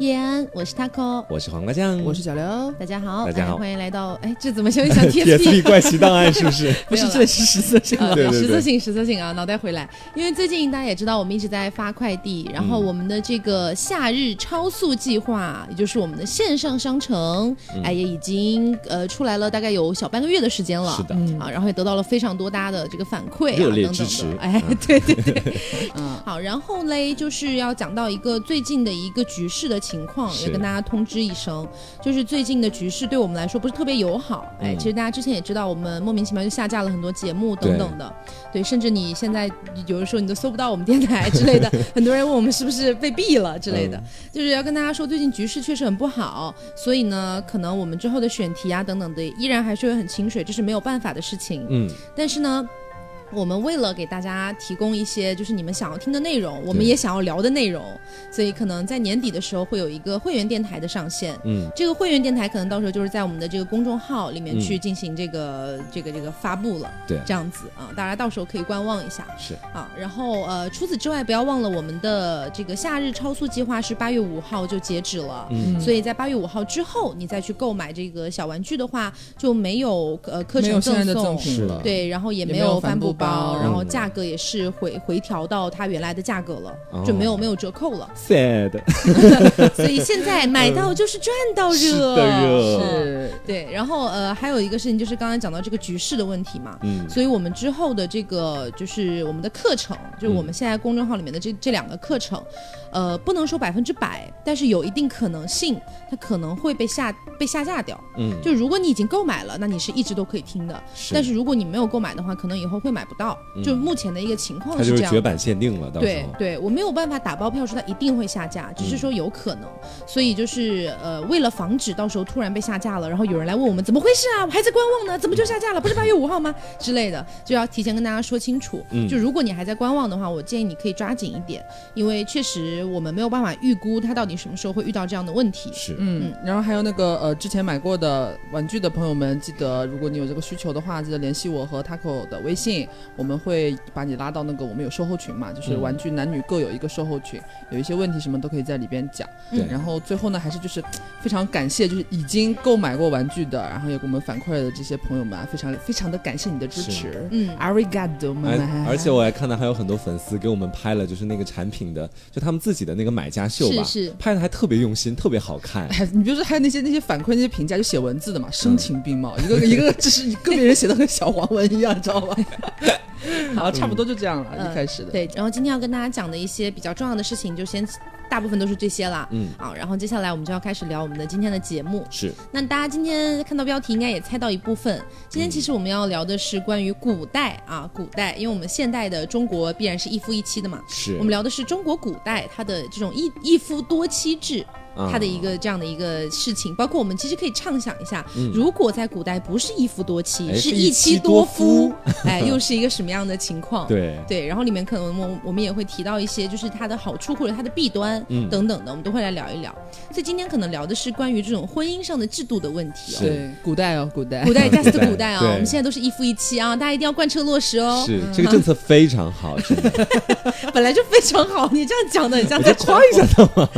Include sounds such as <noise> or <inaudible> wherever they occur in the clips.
叶安，我是 taco，我是黄瓜酱，我是小刘，大家好，大家好。欢迎来到，哎，这怎么像一想 TSP <laughs> 怪奇档案是不是？<laughs> 不是，这里是实色性，实色性，实色性啊！脑袋回来，因为最近大家也知道，我们一直在发快递，然后我们的这个夏日超速计划，也就是我们的线上商城，哎，也已经呃出来了，大概有小半个月的时间了，是的。啊，然后也得到了非常多大家的这个反馈啊，热烈支持，哎，对 <laughs> 对对，嗯，好，然后嘞，就是要讲到一个最近的一个局势的情况，也跟。大家通知一声，就是最近的局势对我们来说不是特别友好。哎，其实大家之前也知道，我们莫名其妙就下架了很多节目等等的。对，甚至你现在有的时候你都搜不到我们电台之类的。<laughs> 很多人问我们是不是被毙了之类的，就是要跟大家说，最近局势确实很不好。所以呢，可能我们之后的选题啊等等的，依然还是会很清水，这是没有办法的事情。嗯，但是呢。我们为了给大家提供一些就是你们想要听的内容，我们也想要聊的内容，所以可能在年底的时候会有一个会员电台的上线。嗯，这个会员电台可能到时候就是在我们的这个公众号里面去进行这个这个这个发布了。对，这样子啊，大家到时候可以观望一下。是啊，然后呃，除此之外，不要忘了我们的这个夏日超速计划是八月五号就截止了。嗯，所以在八月五号之后，你再去购买这个小玩具的话，就没有呃课程赠送了。对，然后也没有帆布包。包，然后价格也是回回调到它原来的价格了，就没有没有折扣了。sad，<laughs> <laughs> 所以现在买到就是赚到热，是，对。然后呃，还有一个事情就是刚才讲到这个局势的问题嘛，嗯，所以我们之后的这个就是我们的课程，就是我们现在公众号里面的这这两个课程，呃，不能说百分之百，但是有一定可能性，它可能会被下被下架掉。嗯，就如果你已经购买了，那你是一直都可以听的。但是如果你没有购买的话，可能以后会买不。到就目前的一个情况是这样，绝版限定了。对对，我没有办法打包票说它一定会下架，只是说有可能。所以就是呃，为了防止到时候突然被下架了，然后有人来问我们怎么回事啊，我还在观望呢，怎么就下架了？不是八月五号吗？之类的，就要提前跟大家说清楚。就如果你还在观望的话，我建议你可以抓紧一点，因为确实我们没有办法预估它到底什么时候会遇到这样的问题。是，嗯，然后还有那个呃，之前买过的玩具的朋友们，记得如果你有这个需求的话，记得联系我和 Taco 的微信。我们会把你拉到那个我们有售后群嘛，就是玩具男女各有一个售后群，有一些问题什么都可以在里边讲。对，然后最后呢，还是就是非常感谢，就是已经购买过玩具的，然后也给我们反馈的这些朋友们，非常非常的感谢你的支持。嗯，Arigato，而且我还看到还有很多粉丝给我们拍了，就是那个产品的，就他们自己的那个买家秀吧，是拍的还特别用心，特别好看。<laughs> 你比如说还有那些那些反馈那些评价，就写文字的嘛，声情并茂，一个一个就是个别人写的跟小黄文一样，你知道吧？<laughs> 好，差不多就这样了，一开始的。对，然后今天要跟大家讲的一些比较重要的事情，就先大部分都是这些了。嗯，好，然后接下来我们就要开始聊我们的今天的节目。是，那大家今天看到标题应该也猜到一部分。今天其实我们要聊的是关于古代啊，古代，因为我们现代的中国必然是一夫一妻的嘛。是，我们聊的是中国古代它的这种一一夫多妻制。他的一个这样的一个事情，包括我们其实可以畅想一下，如果在古代不是一夫多妻，是一妻多夫，<laughs> 哎，又是一个什么样的情况？对。对，然后里面可能我我们也会提到一些，就是它的好处或者它的弊端等等的，我们都会来聊一聊。所以今天可能聊的是关于这种婚姻上的制度的问题哦。对，古代哦，古代，古代 just 古代啊，我们现在都是一夫一妻啊，大家一定要贯彻落实哦。是，这个政策非常好，<laughs> 本来就非常好，你这样讲的，你这样再夸一下他吗？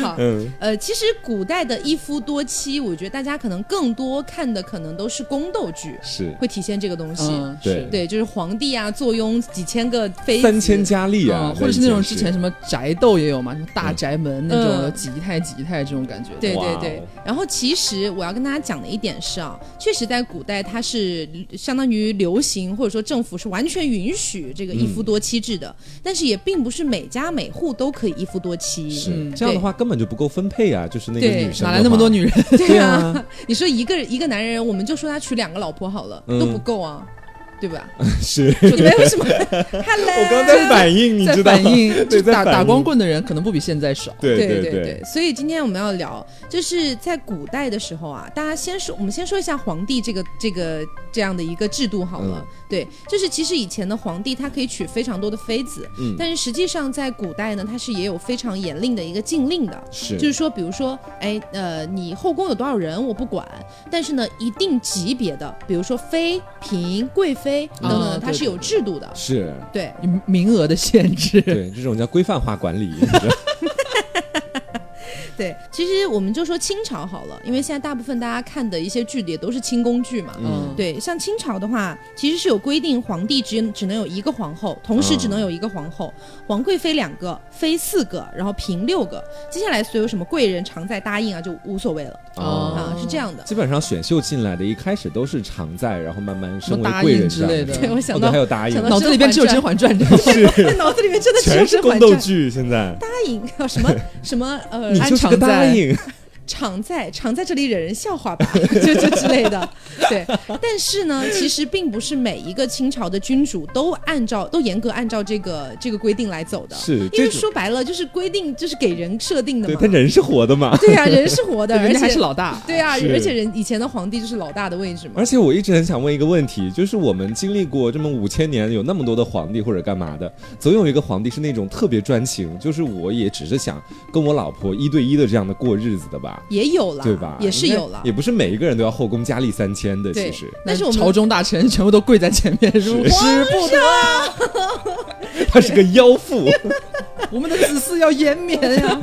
<laughs> 好，嗯，呃，其实古代的一夫多妻，我觉得大家可能更多看的可能都是宫斗剧，是会体现这个东西。对对，就是皇帝啊，坐拥几千个妃，三千佳丽啊，或者是那种之前什么宅斗也有嘛，什么大宅门那种几太几太这种感觉。对对对。然后其实我要跟大家讲的一点是啊，确实在古代它是相当于流行，或者说政府是完全允许这个一夫多妻制的，但是也并不是每家每户都可以一夫多妻。是这样的话。根本就不够分配啊！就是那个女生哪来那么多女人？对啊，<laughs> 你说一个一个男人，我们就说他娶两个老婆好了，都不够啊。对吧？<laughs> 是你们为什么？<laughs> 我刚在反应，你知道？反应打打光棍的人可能不比现在少。对对对对。所以今天我们要聊，就是在古代的时候啊，大家先说，我们先说一下皇帝这个这个这样的一个制度好了。对，就是其实以前的皇帝他可以娶非常多的妃子，嗯，但是实际上在古代呢，他是也有非常严令的一个禁令的。是，就是说，比如说，哎呃，你后宫有多少人我不管，但是呢，一定级别的，比如说妃嫔贵妃。等等，它是有制度的，是。对。名额的限制，对这种叫规范化管理。对，其实我们就说清朝好了，因为现在大部分大家看的一些剧也都是清宫剧嘛。嗯，对，像清朝的话，其实是有规定，皇帝只只能有一个皇后，同时只能有一个皇后，皇贵妃两个，妃四个，然后嫔六个。接下来所有什么贵人、常在、答应啊，就无所谓了哦啊，是这样的。基本上选秀进来的，一开始都是常在，然后慢慢升为贵人之类的对，我想到哦还有答应想，到脑子里边只有《甄嬛传》，你知道吗？是 <laughs> 脑子里面真的只有全是宫甄嬛传。斗剧，现在答应什么什么呃，你就常在 <laughs> 答应，常在常在这里惹人笑话吧，<laughs> 就就之类的。对，但是呢，其实并不是每一个清朝的君主都按照都严格按照这个这个规定来走的，是因为说白了就是规定就是给人设定的嘛。对他人是活的嘛。对呀、人是活的，<laughs> 而且还且是老大。对啊，而且人以前的皇帝就是老大的位置嘛。而且我一直很想问一个问题，就是我们经历过这么五千年，有那么多的皇帝或者干嘛的，总有一个皇帝是那种特别专情，就是我也只是想跟我老婆一对一的这样的过日子的吧，也有了，对吧？也是有了也。不是每一个人都要后宫佳丽三千的，其实但是我们朝中大臣全部都跪在前面，如是师不得，<laughs> 他是个妖妇。<laughs> 我们的子嗣要延绵呀。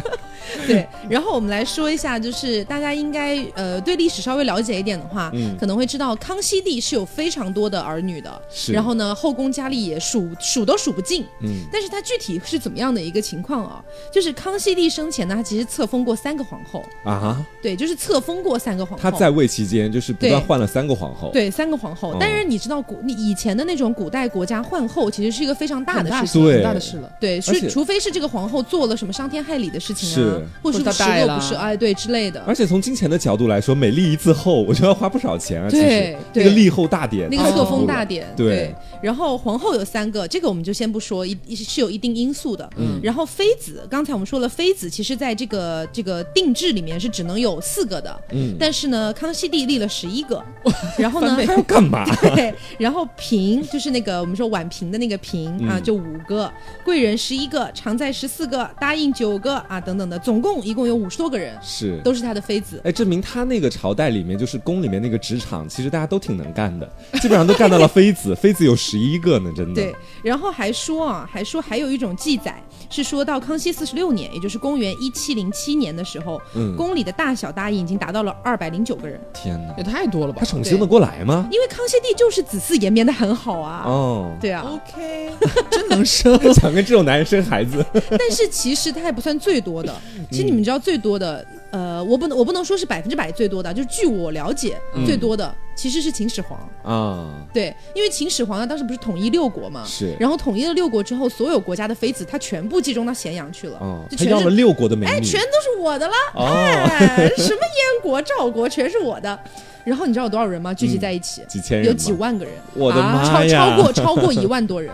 对，<laughs> 然后我们来说一下，就是大家应该呃对历史稍微了解一点的话，嗯。可能会知道康熙帝是有非常多的儿女的，是。然后呢后宫佳丽也数数都数不尽。嗯，但是他具体是怎么样的一个情况啊？就是康熙帝生前呢，他其实册封过三个皇后，啊，对，就是册封过三个皇后。他在位期间就是不断换了三个皇后。对。三个皇后。哦，但是你知道古你以前的那种古代国家换后，其实是一个非常大的事情。对。很大的事了。对，是除非是这个皇后做了什么伤天害理的事情啊。是，或者是或者她十恶带啦不是，哎，对之类的。而且从金钱的角度来说，每立一次后，我就要花不少钱啊。其对那个立后大典，那个太册封大典，对然后皇后有三个，这个我们就先不说，一一是有一定因素的。嗯然后妃子，刚才我们说了，妃子其实在这个这个定制里面是只能有四个的，嗯，但是呢，康熙帝立了十一个，<laughs> 然后呢。他要干嘛？<laughs> 对，然后嫔就是那个我们说婉嫔的那个嫔、啊，嗯就五个，贵人十一个，常在十四个，答应九个啊，等等的，总共一共有五十多个人，是都是他的妃子。哎，证明他那个朝代里面，就是宫里面那个职场，其实大家都挺能干的，基本上都干到了妃子，<laughs> 妃子有十一个呢，真的。对，然后还说啊，还说还有一种记载是说到康熙四十六年，也就是公元一七零七年的时候，嗯，宫里的大小答应已经达到了二百零九个人。天哪，也太多了吧他？宠幸得过来吗？因为康熙帝就是子嗣延绵的很好啊，哦，对啊，OK，<laughs> 真能生。想跟这种男人生孩子，<laughs> 但是其实他也不算最多的。其实你们知道最多的，呃，我不能我不能说是百分之百最多的，就是据我了解，嗯最多的其实是秦始皇。啊，对，因为秦始皇他当时不是统一六国嘛，是，然后统一了六国之后，所有国家的妃子他全部集中到咸阳去了，哦，就全了六国的美哎，全都是我的了，哦，哎，什么燕国、赵国全是我的。然后你知道有多少人吗？聚集在一起，几千人，有几，万个人，我的啊，妈超呀！超过超过一万多人，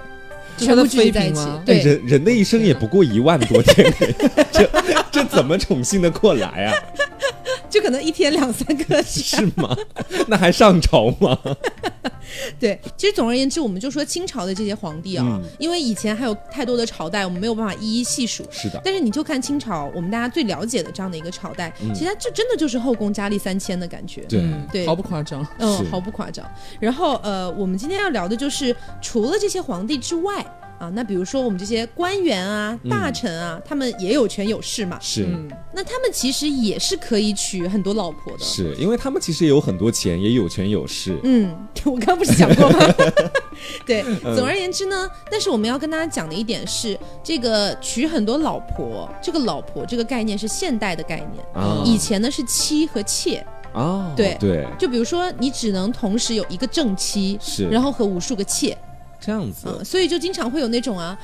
全部聚集在一起对，人人的一生也不过一万多天，这这怎么宠幸的过来啊？<laughs> 就可能一天两三个 <laughs> 是吗？那还上朝吗？<laughs> 对，其实总而言之，我们就说清朝的这些皇帝啊，嗯因为以前还有太多的朝代，我们没有办法一一细数。是的，但是你就看清朝，我们大家最了解的这样的一个朝代，嗯其实它这真的就是后宫佳丽三千的感觉。对嗯对毫不夸张。嗯，毫不夸张。然后呃，我们今天要聊的就是除了这些皇帝之外啊，那比如说我们这些官员啊、嗯大臣啊，他们也有权有势嘛。是。嗯，那他们其实也是可以娶很多老婆的。是因为他们其实也有很多钱，也有权有势。嗯，<laughs> 我刚不是讲过吗？<laughs> 对，嗯总而言之呢，但是我们要跟大家讲的一点是，这个娶很多老婆，这个老婆这个概念是现代的概念，啊以前呢是妻和妾。哦，对对，就比如说，你只能同时有一个正妻，是然后和无数个妾，这样子。嗯，所以就经常会有那种啊，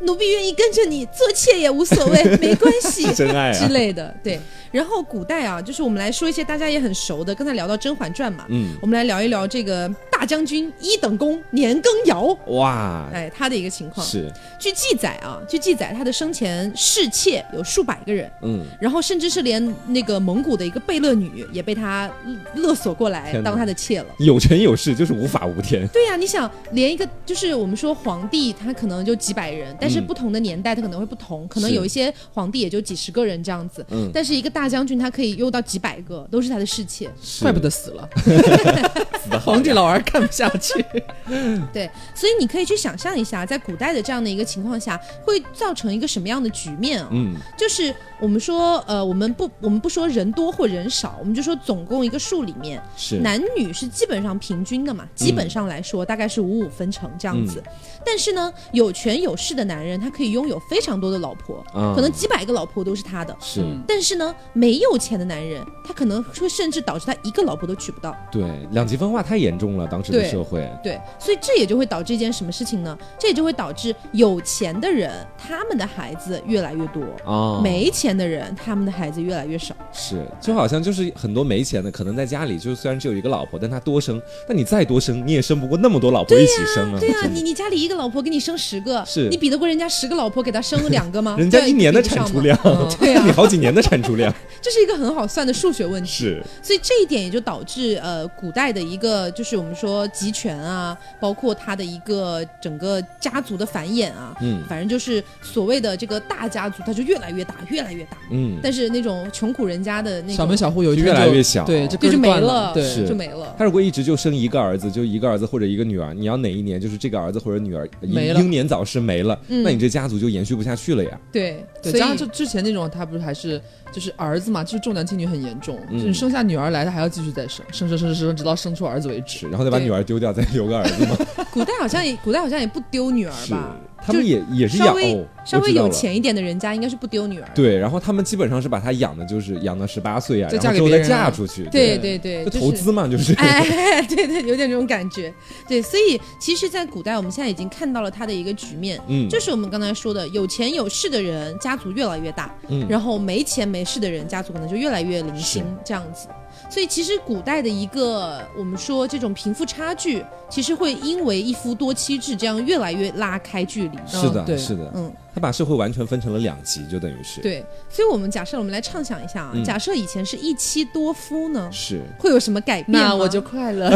奴婢愿意跟着你做妾也无所谓，<laughs> 没关系真爱啊之类的。对，然后古代啊，就是我们来说一些大家也很熟的，刚才聊到《甄嬛传》嘛，嗯，我们来聊一聊这个大将军一等功年羹尧，哇，哎，他的一个情况。是，据记载啊，据记载他的生前侍妾有数百个人，嗯，然后甚至是连那个蒙古的一个贝勒女也被他勒索过来当他的妾了。有权有势，就是无法无天。对呀、你想连一个就是我们说皇帝，他可能就几百人，但是嗯。不同的年代他可能会不同，可能有一些皇帝也就几十个人这样子，嗯，但是一个大将军他可以用到几百个，都是他的侍妾。是。怪不得死了。<laughs> <laughs> 皇帝老儿看不下去。<laughs> 对，所以你可以去想象一下，在古代的这样的一个情况下，会造成一个什么样的局面啊？嗯，就是我们说，呃，我们不，我们不说人多或人少，我们就说总共一个数里面，是男女是基本上平均的嘛，基本上来说大概是五五分成这样子。但是呢，有权有势的男人，他可以拥有非常多的老婆，嗯可能几百个老婆都是他的。是嗯但是呢，没有钱的男人，他可能会甚至导致他一个老婆都娶不到。对两极分化太严重了，当时的对社会。对，所以这也就会导致一件什么事情呢？这也就会导致有钱的人他们的孩子越来越多，啊，没钱的人他们的孩子越来越少。是，就好像就是很多没钱的，可能在家里就虽然只有一个老婆，但他多生，那你再多生，你也生不过那么多老婆一起生啊。对呀、真的你你家里一个老婆给你生十个，是你比得过人家十个老婆给他生两个吗？<laughs> 人家一年的产出量，<laughs> 对啊你好几年的产出量。<laughs> 这是一个很好算的数学问题。是，所以这一点也就导致呃，古代的一个就是我们说集权啊，包括他的一个整个家族的繁衍啊，嗯反正就是所谓的这个大家族，它就越来越大，越来越大。嗯，但是那种穷苦人家的那种小门小户有越来越小对，这对就没了，对，就没了。他如果一直就生一个儿子，就一个儿子或者一个女儿，你要哪一年就是这个儿子或者女儿英年早逝没了，嗯那你这家族就延续不下去了呀。对，对，所以加上就之前那种，他不是还是就是儿子嘛，就是重男轻女很严重，嗯就是生下女儿来，他还要继续再生，生生生生生，直到生出儿子为止。然后再把对女儿丢掉，再留个儿子吗。<laughs> 古代好像也古代好像也不丢女儿吧，，他们也也是养稍微哦，稍微。有钱一点的人家应该是不丢女儿的。对，然后他们基本上是把她养的，就是养到十八岁啊，再然后之后再嫁出去。对对对，就就是投资嘛，就是。<laughs> 哎，对对，有点这种感觉。对，所以其实，在古代，我们现在已经看到了他的一个局面，嗯，就是我们刚才说的，有钱有势的人家族越来越大，嗯然后没钱没势的人家族可能就越来越零星这样子。所以其实古代的一个我们说这种贫富差距，其实会因为一夫多妻制这样越来越拉开距离。是的，对是的，嗯，他把社会完全分成了两极，就等于是。对，所以我们假设我们来畅想一下啊，嗯假设以前是一妻多夫呢，是，会有什么改变？那我就快乐。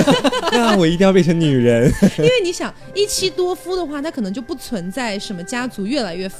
<laughs> 那我一定要变成女人。<laughs> 因为你想一妻多夫的话，它可能就不存在什么家族越来越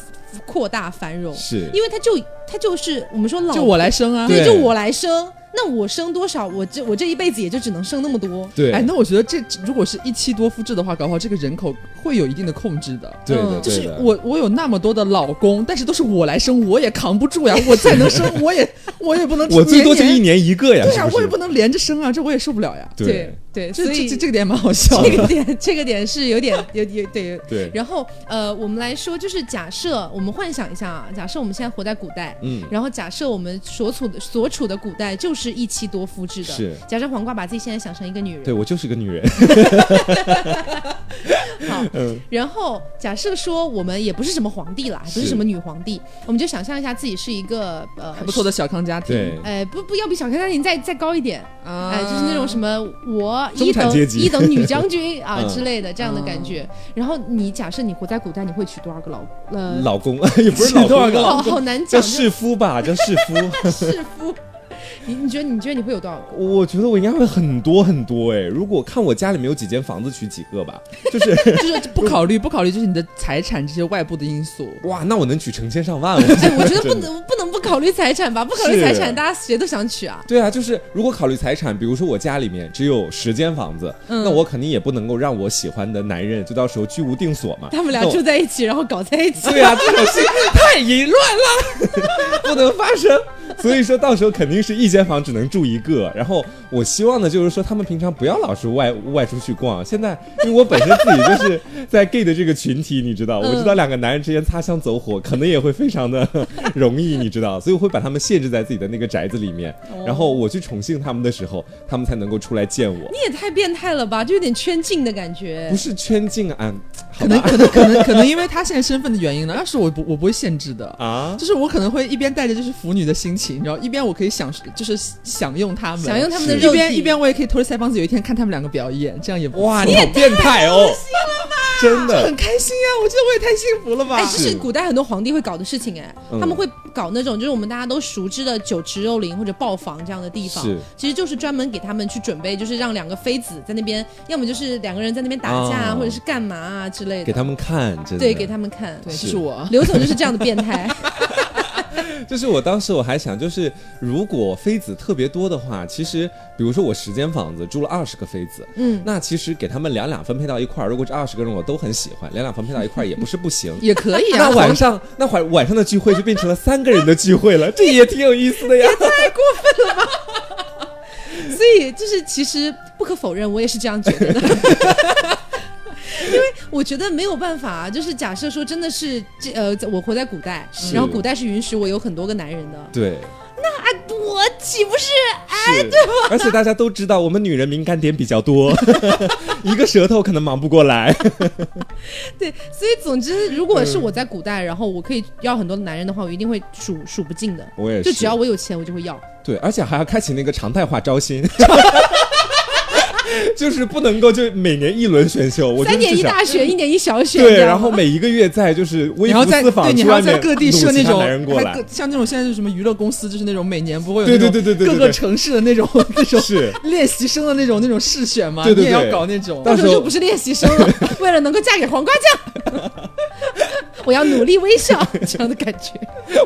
扩大繁荣，是，因为它就它就是我们说老就我来生啊。对就我来生，那我生多少，我这我这一辈子也就只能生那么多。对，哎，那我觉得这如果是一妻多夫制的话，搞不好这个人口会有一定的控制的。对的，嗯就是对。我我有那么多的老公，但是都是我来生，我也扛不住呀。我再能生，我也 <laughs> 我也不能我最多就年一年一个呀，对呀？我也不能连着生啊，这我也受不了呀。对对，这这所以这这个点蛮好笑的。这个点这个点是有点有有对。对，然后呃，我们来说，就是假设我们幻想一下啊，假设我们现在活在古代，嗯，然后假设我们所处的所处的古代就是一妻多夫制的，是假设黄瓜把自己现在想成一个女人，对我就是个女人。好，嗯然后假设说我们也不是什么皇帝啦，不是是什么女皇帝，我们就想象一下自己是一个呃还不错的小康家庭。对，哎，不不要比小康家庭再再高一点，啊哎，就是那种什么我中一等一等女将军 <laughs> 啊嗯之类的这样的感觉。然后你假设你活在古代，你会娶多少个老呃？老公 <laughs> 也不是老多少个老公啊，好 <laughs> 好难叫讲，弑夫吧，叫世夫。世夫。你你觉得你觉得你会有多少个？我觉得我应该会很多很多哎，如果看我家里面有几间房子，娶几个吧。<laughs> 就是就是不考虑不考虑就是你的财产这些外部的因素。哇，那我能娶成千上万。<laughs> 我哎，我觉得不能不能不考虑财产吧？不考虑财产，大家谁都想娶啊。对啊，就是如果考虑财产，比如说我家里面只有十间房子，嗯那我肯定也不能够让我喜欢的男人就到时候居无定所嘛。他们俩住在一起，然后搞在一起。对啊，<laughs> 这种事太淫乱了，不能发生。所以说到时候肯定是一间房只能住一个。然后我希望呢，就是说他们平常不要老是外外出去逛。现在因为我本身自己就是 <laughs> 在 gay 的这个群体，你知道，嗯我知道两个男人之间擦枪走火可能也会非常的容易，你知道，所以我会把他们限制在自己的那个宅子里面。然后我去宠幸他们的时候，他们才能够出来见我。你也太变态了吧，就有点圈禁的感觉不。是圈禁啊，嗯可能可能可能可能因为他现在身份的原因呢，要是我不我不会限制的。啊，就是我可能会一边带着就是腐女的心情，然后一边我可以享受就是享用他们，享用他们的肉体，一边一边我也可以偷着腮帮子，有一天看他们两个表演，这样也不哇，你好变态哦，真的。很开心啊、我觉得我也太幸福了吧。哎，这是古代很多皇帝会搞的事情哎，嗯。他们会搞那种就是我们大家都熟知的酒池肉林或者豹房这样的地方是，其实就是专门给他们去准备，就是让两个妃子在那边，要么就是两个人在那边打架啊，哦或者是干嘛啊之类的，给他们看，真的。对给他们看。对，是这是我。刘总就是这样的变态，<laughs> <laughs> 就是我当时我还想，就是如果妃子特别多的话，其实比如说我十间房子住了二十个妃子，嗯，那其实给他们两两分配到一块儿，如果这二十个人我都很喜欢，两两分配到一块儿也不是不行。<laughs> 也可以啊。<laughs> 那晚上那晚晚上的聚会就变成了三个人的聚会了，这也挺有意思的呀。太过分了所以就是其实不可否认，我也是这样觉得的。我觉得没有办法啊，就是假设说真的是这呃，我活在古代，然后古代是允许我有很多个男人的，对，那我岂不是哎，对吧？而且大家都知道，我们女人敏感点比较多，<laughs> 一个舌头可能忙不过来。<laughs> 对？所以总之，如果是我在古代，然后我可以要很多的男人的话，我一定会数数不尽的。我也就是只要我有钱，我就会要。对，而且还要开启那个常态化招新。<laughs> 就是不能够就每年一轮选秀，我三年一大选，一年一小选，对，然后每一个月在就是微服私访对，你还要在各地设那种男人过来，像那种现在就是什么娱乐公司，就是那种每年不会有对那种对对对对对对各个城市的那种 <laughs> 那种是。练习生的那种那种试选嘛，对对你也要搞那种。到时候到时候就不是练习生了，为了能够嫁给黄瓜酱，<laughs> 我要努力微笑，<laughs> 这样的感觉。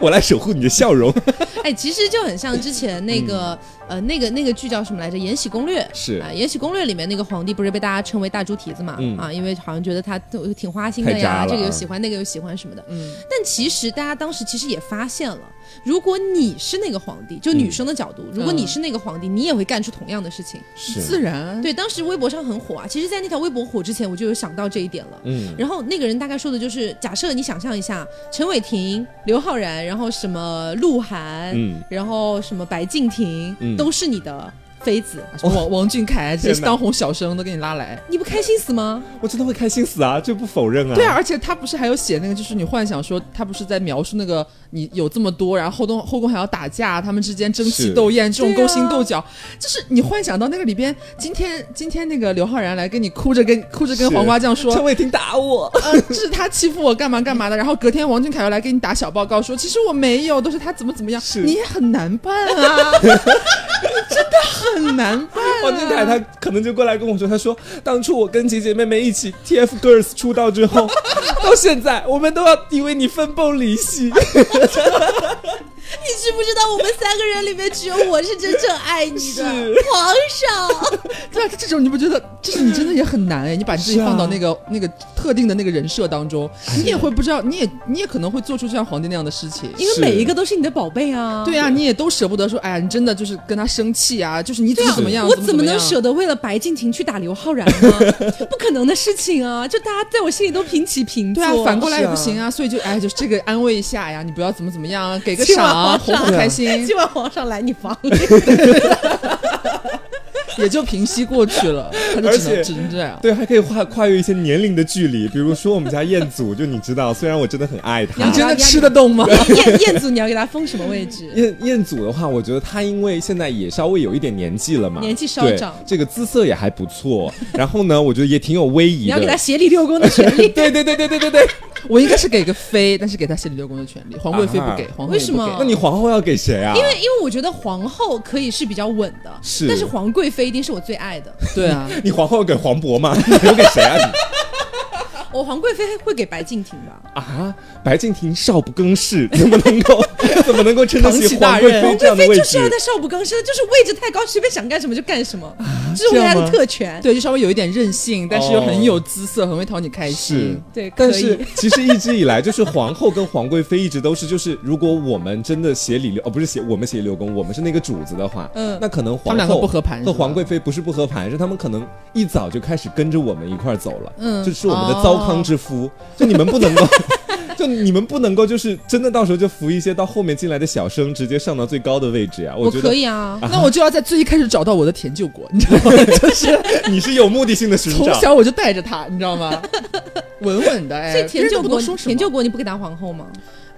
我来守护你的笑容。<laughs> 哎，其实就很像之前那个、嗯呃那个那个剧叫什么来着，《延禧攻略》是啊，延禧攻略》里面那个皇帝不是被大家称为大猪蹄子嘛？嗯啊，因为好像觉得他都挺花心的呀，这个又喜欢，那个又喜欢什么的。嗯，但其实大家当时其实也发现了，如果你是那个皇帝，就嗯女生的角度，如果你是那个皇帝，你也会干出同样的事情。是自然。对，当时微博上很火啊。其实，在那条微博火之前，我就有想到这一点了。嗯，然后那个人大概说的就是，假设你想象一下，陈伟霆、刘昊然，然后什么鹿晗，嗯然后什么白敬亭，嗯都是你的妃子，<laughs> 王王俊凯这些当红小生都给你拉来。你不开心死吗？我真的会开心死啊，这不否认啊。对啊，，而且他不是还有写那个，就是你幻想说他不是在描述那个你有这么多，然后后宫后宫还要打架，他们之间争奇斗艳，这种勾心斗角，就是你幻想到那个里边，今天今天那个刘昊然来跟你哭着跟哭着跟黄瓜酱说，陈伟霆打我。<laughs> 呃，这是他欺负我干嘛干嘛的，然后隔天王俊凯又来给你打小报告说，其实我没有，都是他怎么怎么样，你也很难办啊，<laughs> 你真的很难办、啊。王俊凯他可能就过来跟我说，他说当初我跟姐姐妹妹一起 TFGIRLS 出道之后，<laughs> 到现在我们都要因为你分崩离析。你知不知道我们三个人里面只有我是真正爱你的皇上？<laughs> 对啊，这种你不觉得，就是你真的也很难哎，你把自己放到那个、那个特定的那个人设当中，你也会不知道，你也你也可能会做出像皇帝那样的事情。因为每一个都是你的宝贝啊。对啊，你也都舍不得说，哎呀，你真的就是跟他生气啊，就是你怎么怎么样，我怎么怎么样能舍得为了白敬亭去打刘昊然呢？不可能的事情啊！就大家在我心里都平起平坐。对啊，反过来也不行啊，所以就哎，就是这个安慰一下呀，你不要怎么怎么样啊，给个赏，皇上开心，希望皇上来你房里，<laughs> 也就平息过去了，他就而且只能只能这样。对，还可以跨跨越一些年龄的距离，比如说我们家彦祖，就你知道，虽然我真的很爱他你你，真的吃得动吗？彦彦祖你要给他封什么位置？彦彦祖的话，我觉得他因为现在也稍微有一点年纪了嘛，年纪稍长这个姿色也还不错。然后呢，我觉得也挺有威仪的。你要给他协理六宫的权利。<laughs> 对对对对对对对。<laughs> 我应该是给个妃，但是给他协理六宫的权利，皇贵妃不给啊，皇后也不给为什么那你皇后要给谁啊？因为因为我觉得皇后可以是比较稳的，是但是皇贵妃一定是我最爱的。<laughs> 对啊，<laughs> 你皇后要给黄渤吗？<laughs> 你留给谁啊？你我皇贵妃会给白敬亭吧？啊，白敬亭少不更事，怎么能够怎么能够撑得起起皇贵妃这样的位置妃就是？要在少不更事，就是位置太高，随便想干什么就干什么，这是我家的特权。对，就稍微有一点任性，但是又很有姿色，很会讨你开是。心。对，但可是 <laughs> 其实一直以来，就是皇后跟皇贵妃一直都是，就是如果我们真的写李六哦，不是写我们协理六宫，我们是那个主子的话，嗯。那可能皇后不合盘和皇贵妃不是不合盘，是他们可能一早就开始跟着我们一块儿走了，嗯。就是我们的糟糠之夫，就你们不能够。<laughs> 就你们不能够，就是真的到时候就扶一些到后面进来的小生，直接上到最高的位置呀、我觉得可以啊。那我就要在最一开始找到我的田救国，<laughs> 你知道吗？就是 <laughs> 你是有目的性的寻从。小我就带着他，你知道吗？<laughs> 稳稳的，哎，所以田救国，田救国你不给当皇后吗？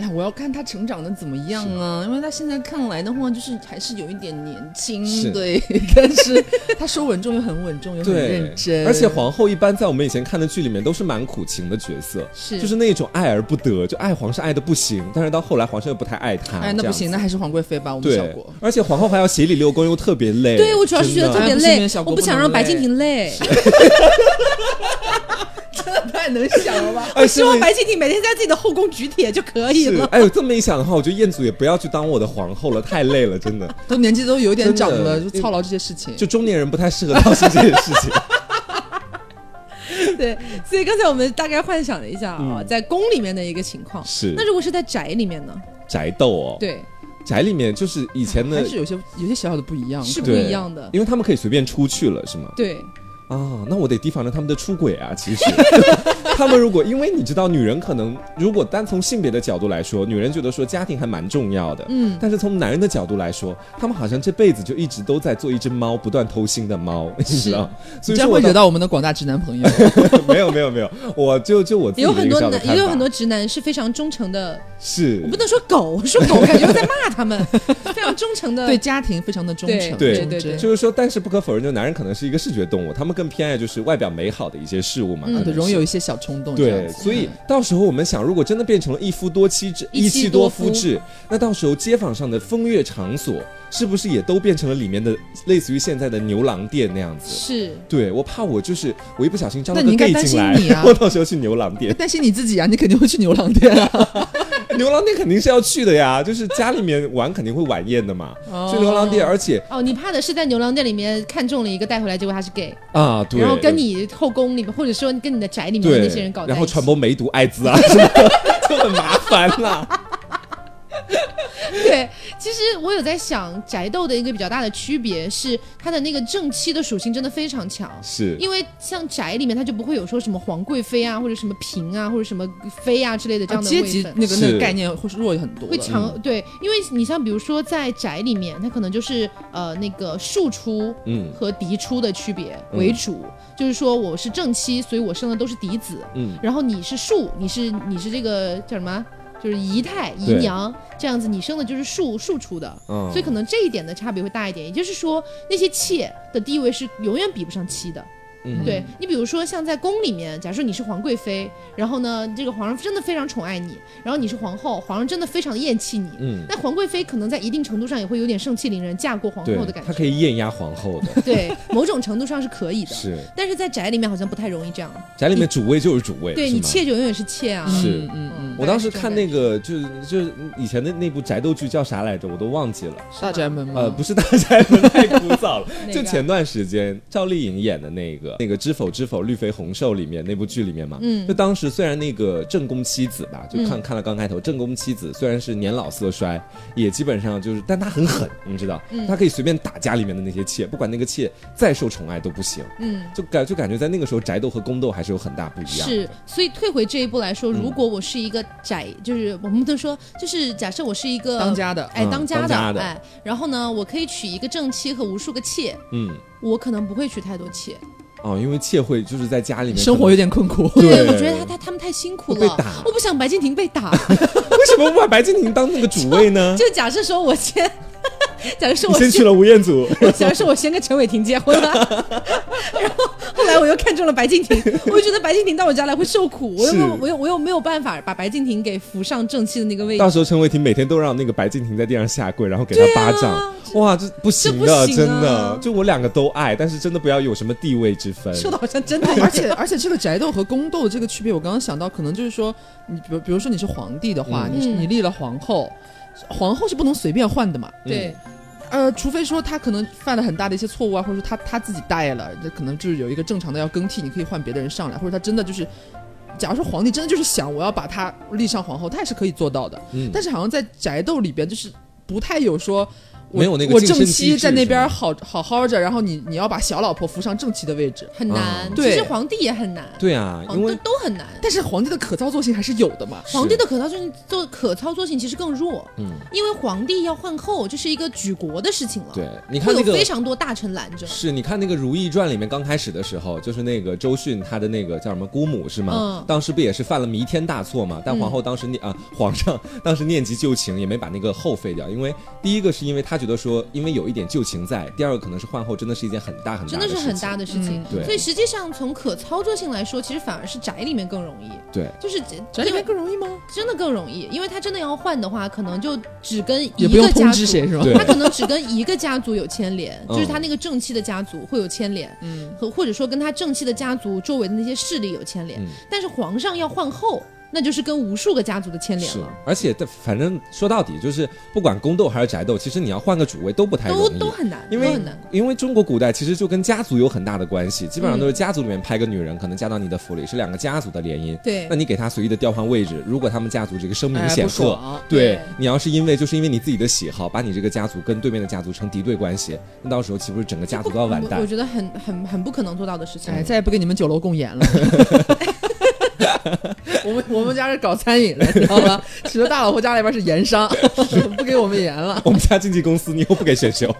哎呀，我要看他成长的怎么样啊，因为他现在看来的话，就是还是有一点年轻，对，<laughs> 但是他说稳重又很稳重又很认真，而且皇后一般在我们以前看的剧里面都是蛮苦情的角色，是就是那种爱而不得，就爱皇上爱的不行，但是到后来皇上又不太爱她。哎，那不行，那还是皇贵妃吧，我们小对国。，而且皇后还要协理六宫，又特别累。对我主要是觉得特别累我不想让白敬亭累。<laughs> 太能想了吧？<laughs> 哎，希望白敬亭每天在自己的后宫举铁就可以了。哎呦，这么一想的话，我觉得彦祖也不要去当我的皇后了，<laughs> 太累了，真的。都年纪都有点长了，就操劳这些事情。就中年人不太适合操心这些事情。<laughs> 对，所以刚才我们大概幻想了一下啊，嗯在宫里面的一个情况。是那如果是在宅里面呢？宅斗哦，，对，宅里面就是以前的还是有些有些小小的不一样。是不一样的。因为他们可以随便出去了，是吗？对，啊，那我得提防着他们的出轨啊！其实，<laughs> 他们如果因为你知道，女人可能如果单从性别的角度来说，女人觉得说家庭还蛮重要的，嗯，但是从男人的角度来说，他们好像这辈子就一直都在做一只猫，不断偷腥的猫，<laughs> 你知道？所以这样会惹到我们的广大直男朋友。<laughs> 没有没有没有，我就就我自己也有很多男，也有很多直男是非常忠诚的。是我不能说狗，说狗感觉在骂他们，非常忠诚的。对家庭非常的忠诚，对忠贞对对就是说，但是不可否认，就男人可能是一个视觉动物，他们更偏爱就是外表美好的一些事物嘛，嗯对，容易有一些小冲动对，所以到时候我们想，如果真的变成了一夫多妻制、一妻妻多夫制，那到时候街坊上的风月场所是不是也都变成了里面的类似于现在的牛郎店那样子？是。对我怕我就是我一不小心招了个那你应该 gay 进来，啊。<laughs> 我到时候去牛郎店，<laughs> 担心你自己啊，你肯定会去牛郎店啊。<laughs> <laughs> 牛郎店肯定是要去的呀，就是家里面玩肯定会晚宴的嘛，去牛郎店，而且哦，你怕的是在牛郎店里面看中了一个带回来，结果他是 gay，啊，对，然后跟你后宫里面，或者说跟你的宅里面的那些人搞然后传播梅毒、艾滋啊什么的，<laughs> 就很麻烦啦。<laughs> 对，其实我有在想，宅斗的一个比较大的区别是，它的那个正妻的属性真的非常强。是，因为像宅里面，它就不会有说什么皇贵妃啊，或者什么嫔啊，或者什么妃啊之类的这样的阶位分。级那个那个概念会是弱很多。会强、对，因为你像比如说在宅里面，它可能就是呃那个庶出嗯和嫡出的区别嗯为主，就是说我是正妻，所以我生的都是嫡子，嗯，然后你是庶，你是你是这个叫什么？就是姨太姨娘这样子，你生的就是庶庶出的，嗯所以可能这一点的差别会大一点。也就是说，那些妾的地位是永远比不上妻的。嗯对你比如说像在宫里面，假设你是皇贵妃，然后呢，这个皇上真的非常宠爱你，然后你是皇后，皇上真的非常厌弃你。嗯，那皇贵妃可能在一定程度上也会有点盛气凌人，嫁过皇后的感，觉。他可以艳压皇后的，对，某种程度上是可以的。是但是在宅里面好像不太容易这样。宅里面主位就是主位，对你妾就永远是妾啊。是嗯嗯嗯，我当时看那个，就是就是以前的那部宅斗剧叫啥来着，我都忘记了。大宅门吗？呃，不是大宅门太枯燥了，<laughs> 就前段时间赵丽颖演的那个那个《知否知否，绿肥红瘦》里面那部剧里面嘛，嗯就当时虽然那个正宫妻子吧，就看、嗯看了刚开头，正宫妻子虽然是年老色衰，也基本上就是，但她很狠，你知道，嗯她可以随便打家里面的那些妾，不管那个妾再受宠爱都不行，嗯，就感就感觉在那个时候宅斗和宫斗还是有很大不一样的。是，所以退回这一步来说，嗯如果我是一个宅，就是我们都说，就是假设我是一个当家的，哎，嗯当家的，当家的哎，然后呢，我可以娶一个正妻和无数个妾，嗯，我可能不会娶太多妾。哦，因为妾会就是在家里面生活有点困苦。对我觉得他他他们太辛苦了被打，我不想白敬亭被打。<laughs> 为什么不把白敬亭当那个主位呢？<laughs> 就假设说我先，<laughs> 假如是我先娶了吴彦祖，<laughs> 假如是我先跟陈伟霆结婚了，然后后来我又看中了白敬亭，我就觉得白敬亭到我家来会受苦，我又没有我又我又没有办法把白敬亭给扶上正气的那个位置到。时候陈伟霆每天都让那个白敬亭在地上下跪，然后给他巴掌，啊哇，这不行的，真的。就我两个都爱，但是真的不要有什么地位之分。说的好像真的一样，而且而且这个宅斗和宫斗的这个区别，我刚刚想到，可能就是说，你比如比如说你是皇帝的话，嗯你是嗯你立了皇后，皇后是不能随便换的嘛。对，呃，除非说他可能犯了很大的一些错误啊，或者说他他自己带了，这可能就是有一个正常的要更替，你可以换别的人上来，或者他真的就是，假如说皇帝真的就是想我要把他立上皇后，他也是可以做到的。嗯但是好像在宅斗里边，就是不太有说。我没有那个我正妻在那边好好好着，然后你你要把小老婆扶上正妻的位置，很难。嗯对其实皇帝也很难，对啊，皇帝因为都很难。但是皇帝的可操作性还是有的嘛。皇帝的可操作性做可操作性其实更弱，嗯，因为皇帝要换后，这是一个举国的事情了。对，你看那个有非常多大臣拦着。是，你看那个《如懿传》里面刚开始的时候，就是那个周迅她的那个叫什么姑母是吗？嗯当时不也是犯了弥天大错嘛？但皇后当时念啊，皇上 <laughs> 当时念及旧情，也没把那个后废掉，因为第一个是因为他觉得说，因为有一点旧情在；第二个可能是换后真的是一件很大很大真的是很的事情大的事情嗯。对所以实际上从可操作性来说，其实反而是宅里面更容易，对，就是宅里面更容易吗？真的更容易，因为他真的要换的话，可能就只跟一也不通个家族。知谁是吧？他可能只跟一个家族有牵连，嗯就是他那个正妻的家族会有牵连，嗯，和或者说跟他正妻的家族周围的那些势力有牵连。嗯但是皇上要换后，那就是跟无数个家族的牵连是了，，而且的反正说到底就是不管宫斗还是宅斗，其实你要换个主位都不太容易。都很难，因为很难。因为中国古代其实就跟家族有很大的关系，基本上都嗯是家族里面派个女人，可能嫁到你的府里，是两个家族的联姻。对那你给她随意的调换位置，如果他们家族这个声名显赫，爽。对对你要是因为就是因为你自己的喜好，把你这个家族跟对面的家族成敌对关系，那到时候岂不是整个家族都要完蛋？我我觉得很很很不可能做到的事情。哎，再也不跟你们酒楼共演了。<laughs> <laughs> 我们我们家是搞餐饮的，你知道吗？<laughs> 许多大老婆家里边是盐商，<laughs> 不给我们盐了。我们家经纪公司你又不给选秀，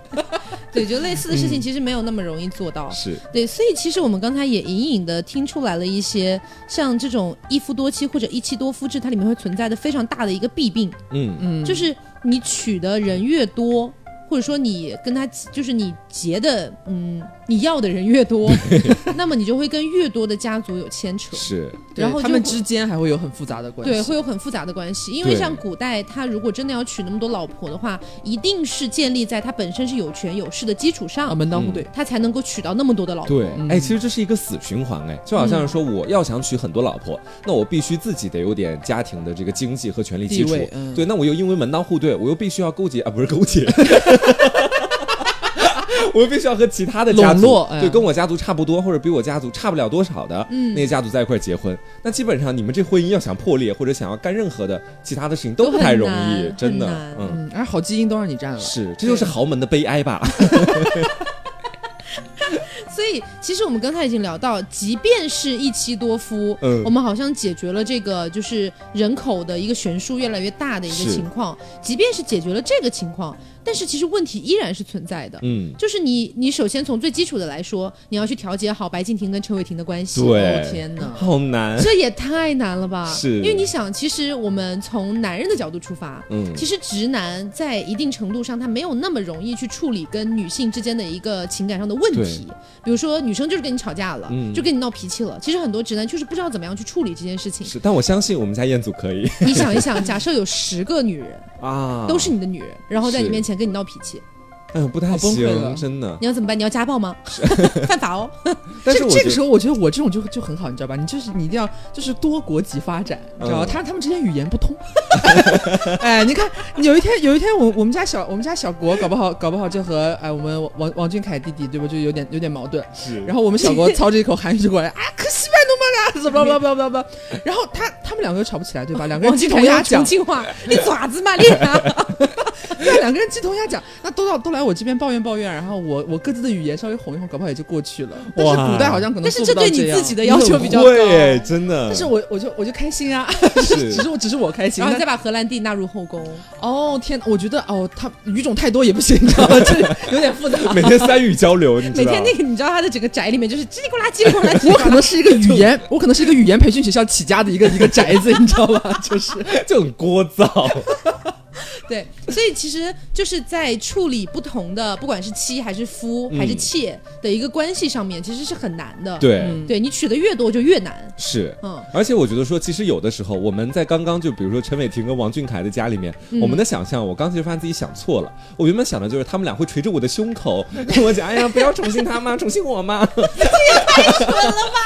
对，就类似的事嗯情其实没有那么容易做到。是对，所以其实我们刚才也隐隐的听出来了一些，像这种一夫多妻或者一妻多夫制，它里面会存在的非常大的一个弊病，嗯嗯，就是你娶的人越多，或者说你跟他就是你结的，嗯，你要的人越多，<laughs> 那么你就会跟越多的家族有牵扯。是，然后他们之间还会有很复杂的关系。对，会有很复杂的关系，因为像古代，他如果真的要娶那么多老婆的话，一定是建立在他本身是有权有势的基础啊，上，门当户对。他才能够娶到那么多的老婆。对，嗯哎，其实这是一个死循环，哎，就好像是说我要想娶很多老婆，那我必须自己得有点家庭的这个经济和权力基础，嗯对，那我又因为门当户对，我又必须要勾结啊，不是勾结。<laughs> 我必须要和其他的家族对，跟我家族差不多，或者比我家族差不了多少的、嗯那些家族在一块儿结婚，那基本上你们这婚姻要想破裂，或者想要干任何的其他的事情都不太容易，真的，嗯，嗯，而好基因都让你占了。是，这就是豪门的悲哀吧？<laughs> 所以其实我们刚才已经聊到，即便是一妻多夫，嗯我们好像解决了这个就是人口的一个悬殊越来越大的一个情况。即便是解决了这个情况，但是其实问题依然是存在的。嗯，就是你，你首先从最基础的来说，你要去调节好白敬亭跟陈伟霆的关系。对哦天哪！<laughs> 好难，这也太难了吧？是因为你想，其实我们从男人的角度出发，嗯，其实直男在一定程度上，他没有那么容易去处理跟女性之间的一个情感上的问题。比如说，女生就是跟你吵架了，嗯就跟你闹脾气了。其实很多直男就是不知道怎么样去处理这件事情。是，但我相信我们家彦祖可以你想一想，假设有十个女人 <laughs> 啊，都是你的女人，然后在你面前跟你闹脾气，哎呦不太好崩溃行，了真的。你要怎么办？你要家暴吗？<laughs> 犯法哦。这 <laughs> 但是这个时候，我觉得我这种就就很好，你知道吧？你就是你一定要就是多国籍发展，你知道吧？嗯他他们之间语言不通。<laughs> 哎，你看，有一天有一天我我们家小我们家小国搞不好搞不好就和哎我们王王王俊凯弟弟对吧？就有点有点矛盾。是，然后我们小国操着一口韩语就过来啊，可西怎么不不不不，然后他他们两个又吵不起来对吧？两个人鸡同鸭讲重，庆话，你爪子嘛你 <laughs> 啊！对，两个人鸡同鸭讲，那都到都来我这边抱怨抱怨，然后我我各自的语言稍微哄一哄，搞不好也就过去了。但是古代好像可能但是这对你自己的要求比较高。哎真的。但是我我就我就开心啊，<laughs> 是只是我只是我开心。然后再把荷兰弟纳入后宫，哦天，我觉得哦，他语种太多也不行，你知道吗？<laughs> 这有点复杂。每天三语交流，你知道？每天那个你知道他的整个宅里面就是叽里呱啦叽里呱啦，叽里呱啦我可能是一个语言，我可能是一个语言培训学校起家的一个一个宅子，你知道吧？就是 <laughs> 就很聒噪。<laughs> 对，所以其实就是在处理不同的，不管是妻还是夫还是妾的一个关系上面，其实是很难的。，对，嗯对你娶的越多就越难。是。嗯，而且我觉得说，其实有的时候我们在刚刚就比如说陈伟霆跟王俊凯的家里面，嗯我们的想象，我刚其实发现自己想错了。我原本想的就是他们俩会捶着我的胸口，跟我讲：“哎呀，不要宠幸他嘛，宠幸我嘛。<laughs> ”这也太蠢了吧！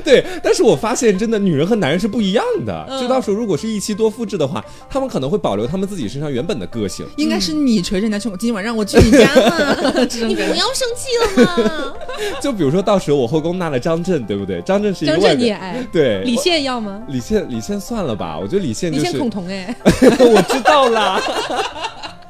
<laughs> 对，但是我发现真的女人和男人是不一样的。嗯就到时候如果是一妻多夫制的话，他们可能会保留他们自己身上原本的个性。应该是你捶人家胸口，今晚让我去你家嘛，<laughs> 你不。要生气了嘛。<laughs> 就比如说到时候我后宫纳了张震，对不对？张震是一个张外表震你也爱，对李现要吗？李现，李现算了吧，我觉得李现李现就是恐同哎，<laughs> 我知道啦。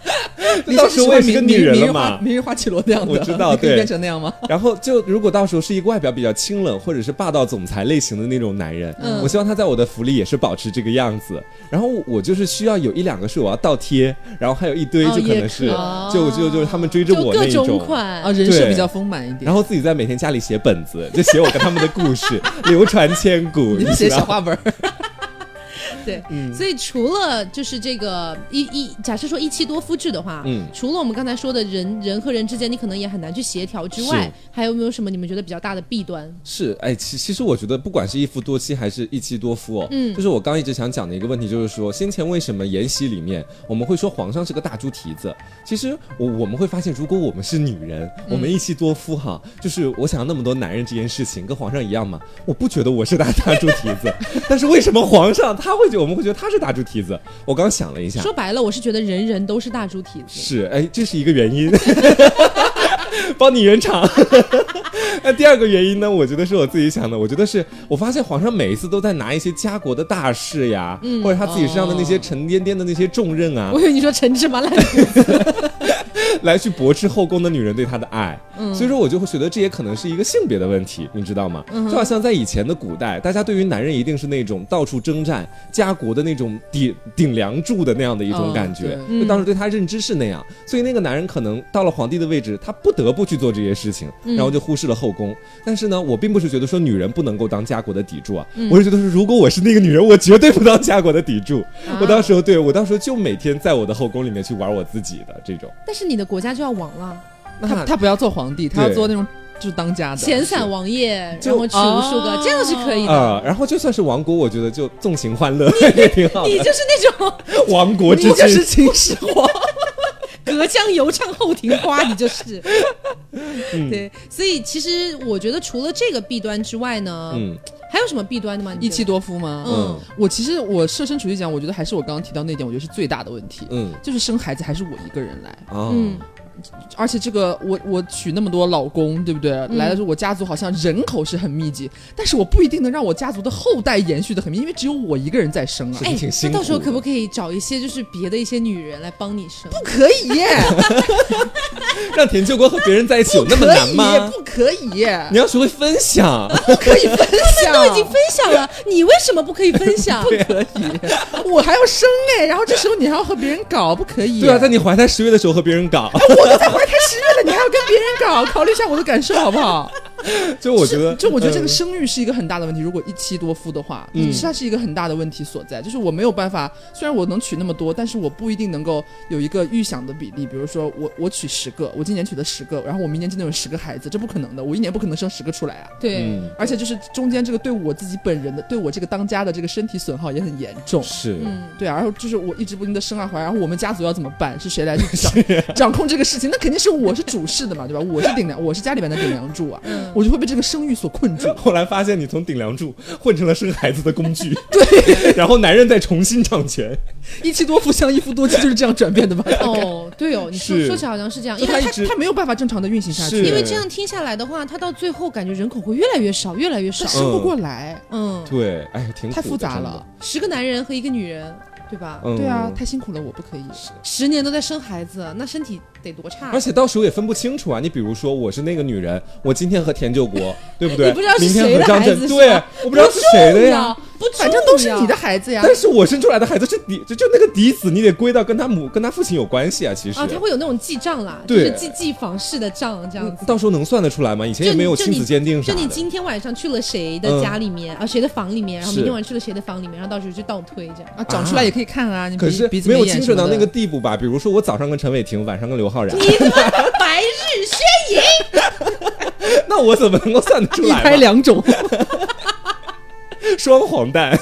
<laughs> 你到时候我也是个女人了嘛。明日花绮罗那样的，我知道 <laughs> 你可以对变成那样吗？<laughs> 然后就如果到时候是一个外表比较清冷或者是霸道总裁类型的那种男人，嗯我希望他在我的府里也是保持这个样子。然后我就是需要有一两个是我要倒贴，然后还有一堆哦就可能是、就就就是他们追着我那一种。款啊，人设比较丰满一点。然后自己在每天家里写本子，就写我跟他们的故事，流传千古。你写小话本儿，对，嗯。所以除了就是这个一一假设说一妻多夫制的话，嗯。除了我们刚才说的人人和人之间你可能也很难去协调之外，还有没有什么你们觉得比较大的弊端？是，哎，其其实我觉得不管是一夫多妻还是一妻多夫哦，嗯。就是我刚一直想讲的一个问题，就是说先前为什么《延禧》里面我们会说皇上是个大猪蹄子？其实我我们会发现，如果我们是女人，我们一妻多夫哈，就是我想要那么多男人这件事情跟皇上一样嘛，我不觉得我是大大猪蹄子，<laughs> 但是为什么皇上他会觉得我们会觉得他是大猪蹄子？我刚想了一下，说白了，我是觉得人人都是大猪蹄子。是，哎，这是一个原因，<laughs> 帮你圆场。<laughs> 那第二个原因呢？我觉得是我自己想的。我觉得是我发现皇上每一次都在拿一些家国的大事呀，或者他自己身上的那些沉甸甸的那些重任啊我，以为你说陈芝麻烂 <laughs> 来去驳斥后宫的女人对他的爱。所以说我就会觉得这也可能是一个性别的问题，你知道吗？就好像在以前的古代，大家对于男人一定是那种到处征战、家国的那种顶顶梁柱的那样的一种感觉。嗯就当时对他认知是那样，所以那个男人可能到了皇帝的位置，他不得不去做这些事情，然后就忽视了后宫。但是呢，我并不是觉得说女人不能够当家国的砥柱啊，我是觉得说如果我是那个女人，我绝对不当家国的砥柱。我到时候对我到时候就每天在我的后宫里面去玩我自己的这种。但是你的国家就要亡了，他他不要做皇帝，他要做那种就是当家的。闲散王爷，就然后娶无数个，哦这样是可以的。啊、然后就算是亡国，我觉得就纵情欢乐 <laughs> 也挺好的。你就是那种亡国之你就是君，秦始皇，<laughs> 隔江犹唱后庭花，你就是。<laughs> 嗯。对，所以其实我觉得除了这个弊端之外呢，嗯。还有什么弊端的吗？一妻多夫吗？嗯。我其实我设身处地讲，我觉得还是我刚刚提到那点，我觉得是最大的问题，嗯。就是生孩子还是我一个人来，啊，嗯，而且这个我我娶那么多老公，对不对？嗯来的时候，我家族好像人口是很密集，但是我不一定能让我家族的后代延续的很密，因为只有我一个人在生啊是。哎，挺辛苦那到时候可不可以找一些就是别的一些女人来帮你生？不可以耶，让田秋国和别人在一起有那么不可以，难吗？不可以耶，你要学会分享，不可以分享，他们都已经分享了，你为什么不可以分享？<laughs> 不可以，我还要生哎，然后这时候你还要和别人搞，不可以。对啊，在你怀胎十月的时候和别人搞，<laughs> 我我都在怀胎十月了，你还要跟别人搞，考虑一下我的感受好不好？就我觉得，就我觉得这个嗯生育是一个很大的问题。如果一妻多夫的话，嗯是它是一个很大的问题所在。就是我没有办法，虽然我能娶那么多，但是我不一定能够有一个预想的比例。比如说我我娶十个，我今年娶了十个，然后我明年真的有十个孩子，这不可能的。我一年不可能生十个出来啊。对，嗯而且就是中间这个对我自己本人的，对我这个当家的这个身体损耗也很严重。是，嗯，对啊，然后就是我一直不停的生啊怀，然后我们家族要怎么办？是谁来去掌 <laughs> 掌控这个事情？那肯定是我是主事的嘛，对吧？我是顶梁，我是家里边的顶梁柱啊，嗯我就会被这个生育所困住。后来发现你从顶梁柱混成了生孩子的工具，对，然后男人再重新掌权，一妻多夫像一夫多妻就是这样转变的吧？哦，对哦，你说说起来好像是这样，因为他他没有办法正常的运行下去，因为这样听下来的话，他到最后感觉人口会越来越少，越来越少他。生不过来，嗯，对，哎，挺太复杂的了。十个男人和一个女人，对吧？嗯对啊，太辛苦了，我不可以。十年都在生孩子，那身体得多差？而且到时候也分不清楚啊！你比如说，我是那个女人，我今天和田救国，对不对？你不知道是明天谁的和张震，孩子对，我不知道是谁的呀。不，反正都是你的孩子呀。但是我生出来的孩子是嫡，就就那个嫡子，你得归到跟他母、跟他父亲有关系啊。其实，啊，他会有那种记账啦，就对是记记房事的账这样子。到时候能算得出来吗？以前也没有亲子鉴定。就你今天晚上去了谁的家里面、啊，谁的房里面，然后是明天晚上去了谁的房里面，然后到时候就倒推这样。啊，长出来也可以看啊。你可是鼻子没有眼精准到那个地步吧？比如说我早上跟陈伟霆，晚上跟刘昊然，你他妈白日 <laughs> 宣淫，那我怎么能够算得出来 <laughs> 一？拍两种。双黄蛋，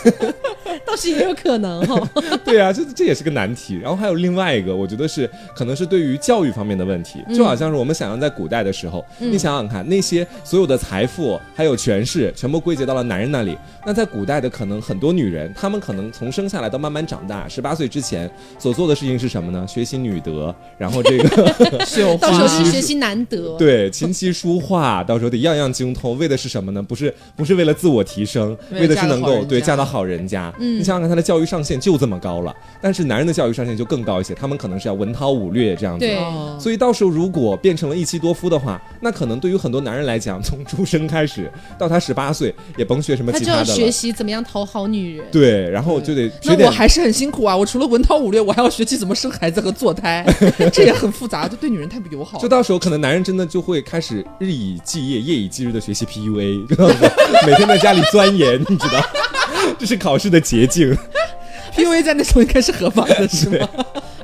<laughs> 倒是也有可能哈、<laughs> 对啊，这这也是个难题。然后还有另外一个，我觉得是可能是对于教育方面的问题，就好像是我们想象在古代的时候，你想想看，那些所有的财富还有权势，全部归结到了男人那里。那在古代的可能很多女人，她们可能从生下来到慢慢长大，十八岁之前所做的事情是什么呢？学习女德，然后这个 <laughs> 绣到时候花去学习男德。对琴棋书画，到时候得样样精通，为的是什么呢？不是不是为了自我提升，为的是能够对嫁到好人家。嗯你想想看，他的教育上限就这么高了，但是男人的教育上限就更高一些，他们可能是要文韬武略这样子。对哦所以到时候如果变成了一妻多夫的话，那可能对于很多男人来讲，从出生开始到他十八岁，也甭学什么其他就要学其他的了。习怎么样讨好女人。对，然后就得那我还是很辛苦啊！我除了文韬武略，我还要学习怎么生孩子和做胎，<laughs> 这也很复杂，就对女人太不友好了。就到时候可能男人真的就会开始日以继夜、夜以继日的学习 PUA？<laughs> 每天在家里钻研，你知道，这是考试的捷径。PUA 在那时候应该是合法的，<laughs> 是吗？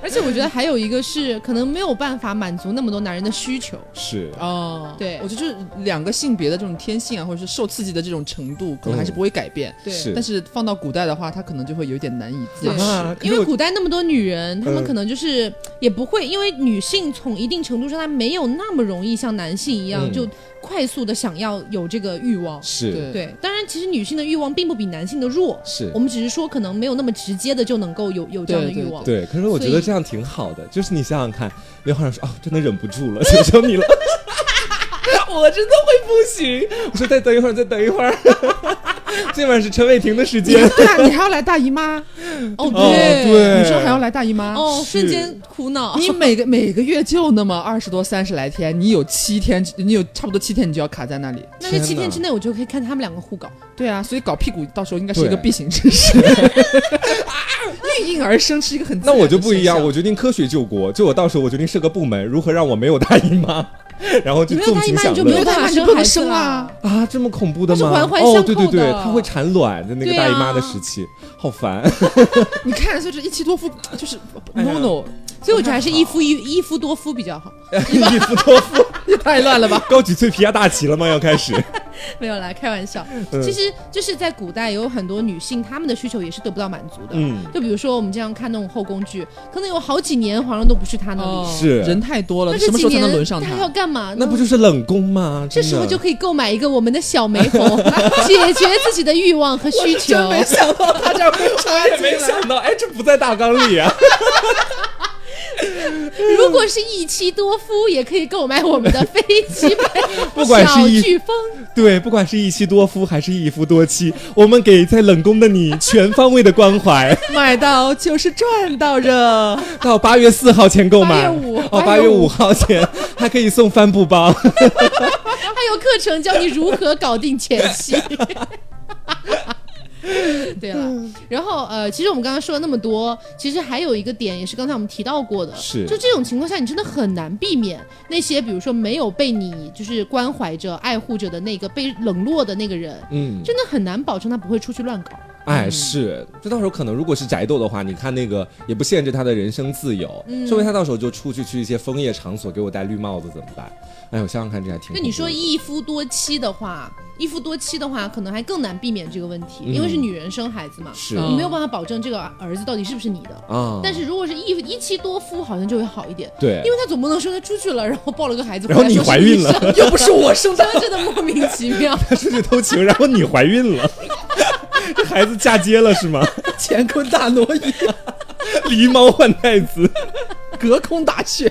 而且我觉得还有一个是，可能没有办法满足那么多男人的需求。是哦，对我觉得就是两个性别的这种天性啊，或者是受刺激的这种程度，可能还是不会改变。对但是放到古代的话，它可能就会有点难以自持。啊，因为古代那么多女人，她们嗯可能就是也不会，因为女性从一定程度上，她没有那么容易像男性一样嗯就快速的想要有这个欲望。是对对，当然，其实女性的欲望并不比男性的弱，是我们只是说可能没有那么直接的就能够有有这样的欲望。对，可是我觉所以得这样挺好的，就是你想想看，刘浩然说哦，真的忍不住了，<laughs> 求求你了，<laughs> 我真的会不行。我说再等一会儿，再等一会儿，<laughs> 今晚是陈伟霆的时间。对啊，你还要来大姨妈？哦，哦对，对女生还要来大姨妈？哦，瞬间苦恼。你每个每个月就那么二十多、三十来天，你有七天，你有差不多七天，你就要卡在那里。那这七天之内，我就可以看他们两个互搞。对啊，所以搞屁股到时候应该是一个必行之事。<laughs> 应运而生是一个很自那我就不一样，我决定科学救国，就我到时候我决定设个部门，如何让我没有大姨妈，然后就你没有纵大姨妈你就情享乐没有办法你不能生孩子啊。啊，这么恐怖的吗？环环相哦，对对对，它会产卵在那个大姨妈的啊时期，好烦。<laughs> 你看，就是一妻多夫，就是哎呀 no no，所以我觉得还是一夫一一夫多夫比较好。<laughs> 一夫多夫，<laughs> 也太乱了吧？高举脆皮鸭大旗了吗？要开始。<laughs> 没有啦，开玩笑。嗯其实就是在古代有很多女性，她们的需求也是得不到满足的。嗯，就比如说我们经常看那种后宫剧，可能有好几年皇上都不去她那里，哦是人太多了，那什么时候才这几年能轮上她要干嘛呢？那不就是冷宫吗？这时候就可以购买一个我们的小玫红，<laughs> 解决自己的欲望和需求。真没想到他这会插也没想到，哎，这不在大纲里啊。<laughs> <laughs> 如果是一妻多夫，也可以购买我们的飞机 <laughs> 杯不管是一小飓风。对，不管是一妻多夫还是一夫多妻，我们给在冷宫的你全方位的关怀。<laughs> 买到就是赚到着。到八月四号前购买，8月5哦，八月五号前还可以送帆布包。还有课程教你如何搞定前妻。<laughs> 对了，然后呃，其实我们刚刚说了那么多，其实还有一个点，也是刚才我们提到过的，是。就这种情况下，你真的很难避免那些，比如说没有被你就是关怀着、爱护着的那个被冷落的那个人，嗯，真的很难保证他不会出去乱搞。哎，是，就到时候可能如果是宅斗的话，你看那个也不限制他的人身自由，嗯。说明他到时候就出去去一些枫叶场所给我戴绿帽子怎么办？哎，我想想看，这还挺……那你说一夫多妻的话，一夫多妻的话，可能还更难避免这个问题，嗯。因为是女人生孩子嘛，是。你没有办法保证这个儿子到底是不是你的。啊？但是如果是一一妻多夫，好像就会好一点，对。因为他总不能说他出去了，然后抱了个孩子然后你怀孕了。又不是我生的，<laughs> 真的莫名其妙。<laughs> 他出去偷情，然后你怀孕了，这孩子嫁接了是吗？<laughs> 乾坤大挪移，狸猫换太子，隔空打雪。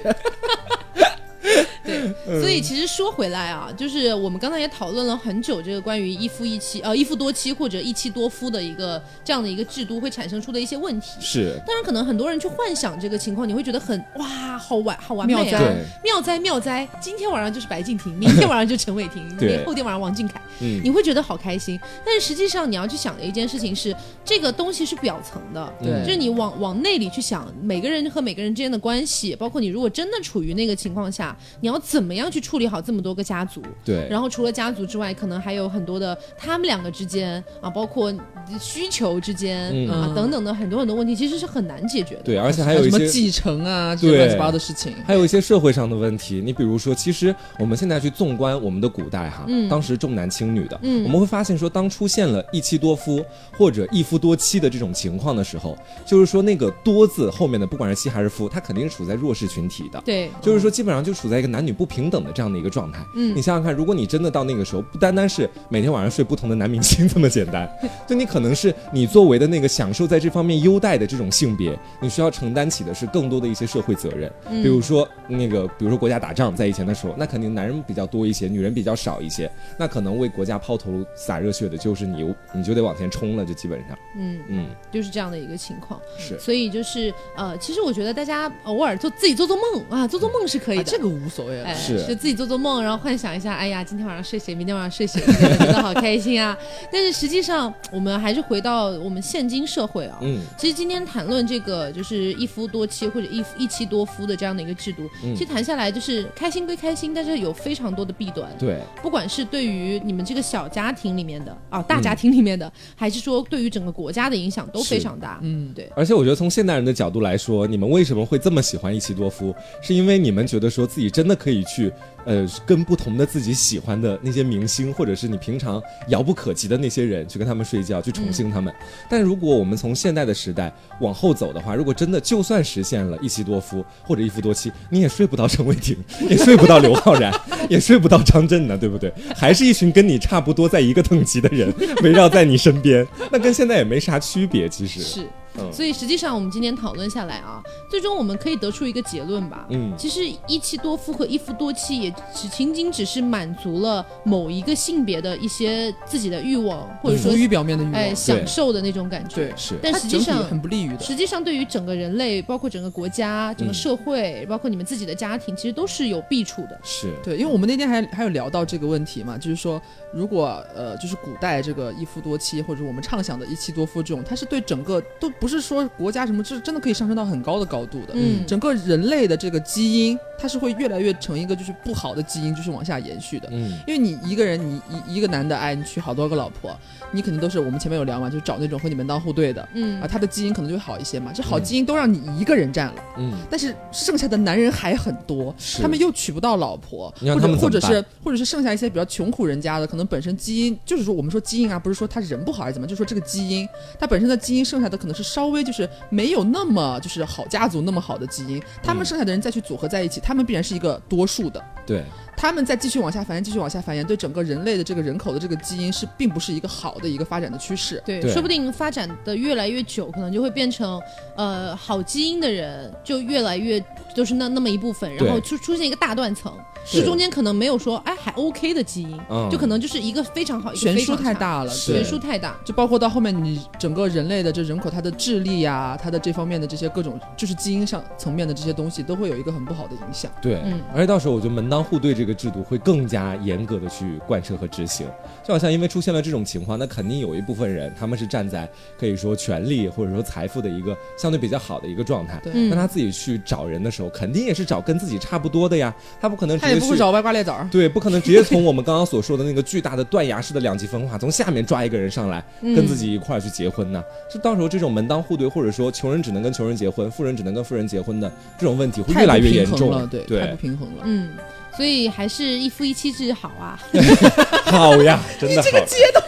对，所以其实说回来啊，就是我们刚才也讨论了很久，这个关于一夫一妻呃一夫多妻或者一妻多夫的一个这样的一个制度会产生出的一些问题。是当然，可能很多人去幻想这个情况，你会觉得很哇，好完好完美啊妙哉！妙哉妙哉！今天晚上就是白敬亭，明天晚上就陈伟霆，对明后天晚上王俊凯，嗯你会觉得好开心。但是实际上你要去想的一件事情是，这个东西是表层的，对就是你往往内里去想，每个人和每个人之间的关系，包括你如果真的处于那个情况下，你要怎么样去处理好这么多个家族？对，然后除了家族之外，可能还有很多的他们两个之间啊，包括需求之间、嗯啊等等的很多很多问题，其实是很难解决的。对，而且还有一些什么继承啊，这些乱七八糟的事情。还有一些社会上的问题，你比如说，其实我们现在去纵观我们的古代哈，嗯当时重男轻女的，嗯我们会发现说，当出现了一妻多夫或者一夫多妻的这种情况的时候，就是说那个多字后面的不管是妻还是夫，他肯定是处在弱势群体的。对，就是说，基本上就处在一个男女不平等的这样的一个状态。嗯你想想看，如果你真的到那个时候，不单单是每天晚上睡不同的男明星这么简单，<laughs> 就你可能是你作为的那个享受在这方面优待的这种性别，你需要承担起的是更多的一些社会责任。嗯比如说那个，比如说国家打仗，在以前的时候，那肯定男人比较多一些，女人比较少一些，那可能为国家抛头洒热血的就是你，你就得往前冲了，就基本上，嗯，嗯，就是这样的一个情况。是。所以就是呃，其实我觉得大家偶尔做自己做做梦啊，做做梦是可以的。啊这个无所谓了哎，。是就自己做做梦，然后幻想一下，哎呀，今天晚上睡谁，明天晚上睡谁，<laughs> 觉得好开心啊！但是实际上，我们还还是回到我们现今社会啊。嗯，其实今天谈论这个就是一夫多妻或者一夫一妻多夫的这样的一个制度，嗯其实谈下来就是开心归开心，但是有非常多的弊端。对，不管是对于你们这个小家庭里面的啊大家庭里面的，还是说对于整个国家的影响都非常大。嗯，对。而且我觉得从现代人的角度来说，你们为什么会这么喜欢一妻多夫？是因为你们觉得说自己真的可以去，呃，跟不同的自己喜欢的那些明星，或者是你平常遥不可及的那些人，去跟他们睡觉，去宠幸他们。但如果我们从现代的时代往后走的话，如果真的就算实现了一妻多夫或者一夫多妻，你也睡不到陈伟霆，<laughs> 也睡不到刘昊然，<laughs> 也睡不到张震呢，对不对？还是一群跟你差不多在一个等级的人围绕在你身边，那跟现在也没啥区别，其实。是，嗯所以实际上我们今天讨论下来啊，最终我们可以得出一个结论吧。嗯其实一妻多夫和一夫多妻也只仅仅只是满足了某一个性别的一些自己的欲望，或者说浮于表面的欲望，哎享受的那种感觉。对，是但实际上很不利于的。实际上，对于整个人类，包括整个国家、整个嗯社会，包括你们自己的家庭，其实都是有弊处的。是，对，因为我们那天还还有聊到这个问题嘛，就是说，如果呃，就是古代这个一夫多妻，或者我们畅想的一妻多夫这种，它是对整个都不是说国家什么，是真的可以上升到很高的高度的。嗯，整个人类的这个基因，它是会越来越成一个就是不好的基因，就是往下延续的。嗯，因为你一个人，你一一个男的，哎，你娶好多个老婆，你肯定都是我们前面有聊嘛，就是找那种和你门当户对的，嗯。啊，他的基因可能就会好一些嘛。这好嗯。基因都让你一个人占了，嗯，但是剩下的男人还很多，他们又娶不到老婆，或者或者是或者是剩下一些比较穷苦人家的，可能本身基因就是说我们说基因啊，不是说他人不好还是怎么，就是说这个基因，他本身的基因剩下的可能是稍微就是没有那么就是好家族那么好的基因，他们嗯剩下的人再去组合在一起，他们必然是一个多数的。对，他们再继续往下繁衍，继续往下繁衍，对整个人类的这个人口的这个基因是并不是一个好的一个发展的趋势。对，对。说不定发展的越来越久，可能就会变成，呃，好基因的人就越来越就是那那么一部分，然后出出现一个大断层，是中间可能没有说哎还 OK 的基因，嗯。就可能就是一个非常好，一个悬殊太大了，悬殊太大。就包括到后面你整个人类的这人口，它的智力呀、它的这方面的这些各种，就是基因上层面的这些东西，都会有一个很不好的影响。对，嗯。而且到时候我觉得门当户对这个制度会更加严格的去贯彻和执行。就好像因为出现了这种情况，那肯定有一部分人他们是站在可以说权力或者说财富的一个相对比较好的一个状态。那他自己去找人的时候，肯定也是找跟自己差不多的呀，他不可能直接去。他也不会找歪瓜裂枣。对，不可能直接从我们刚刚所说的那个巨大的断崖式的两极分化，从下面抓一个人上来，嗯跟自己一块儿去结婚呢？就到时候这种门当户对，或者说穷人只能跟穷人结婚，富人只能跟富人结婚的这种问题会越来越严重。了，对，太不平衡了。嗯，所以还是一夫一妻制好啊。<laughs> 好呀，真的好。这个阶段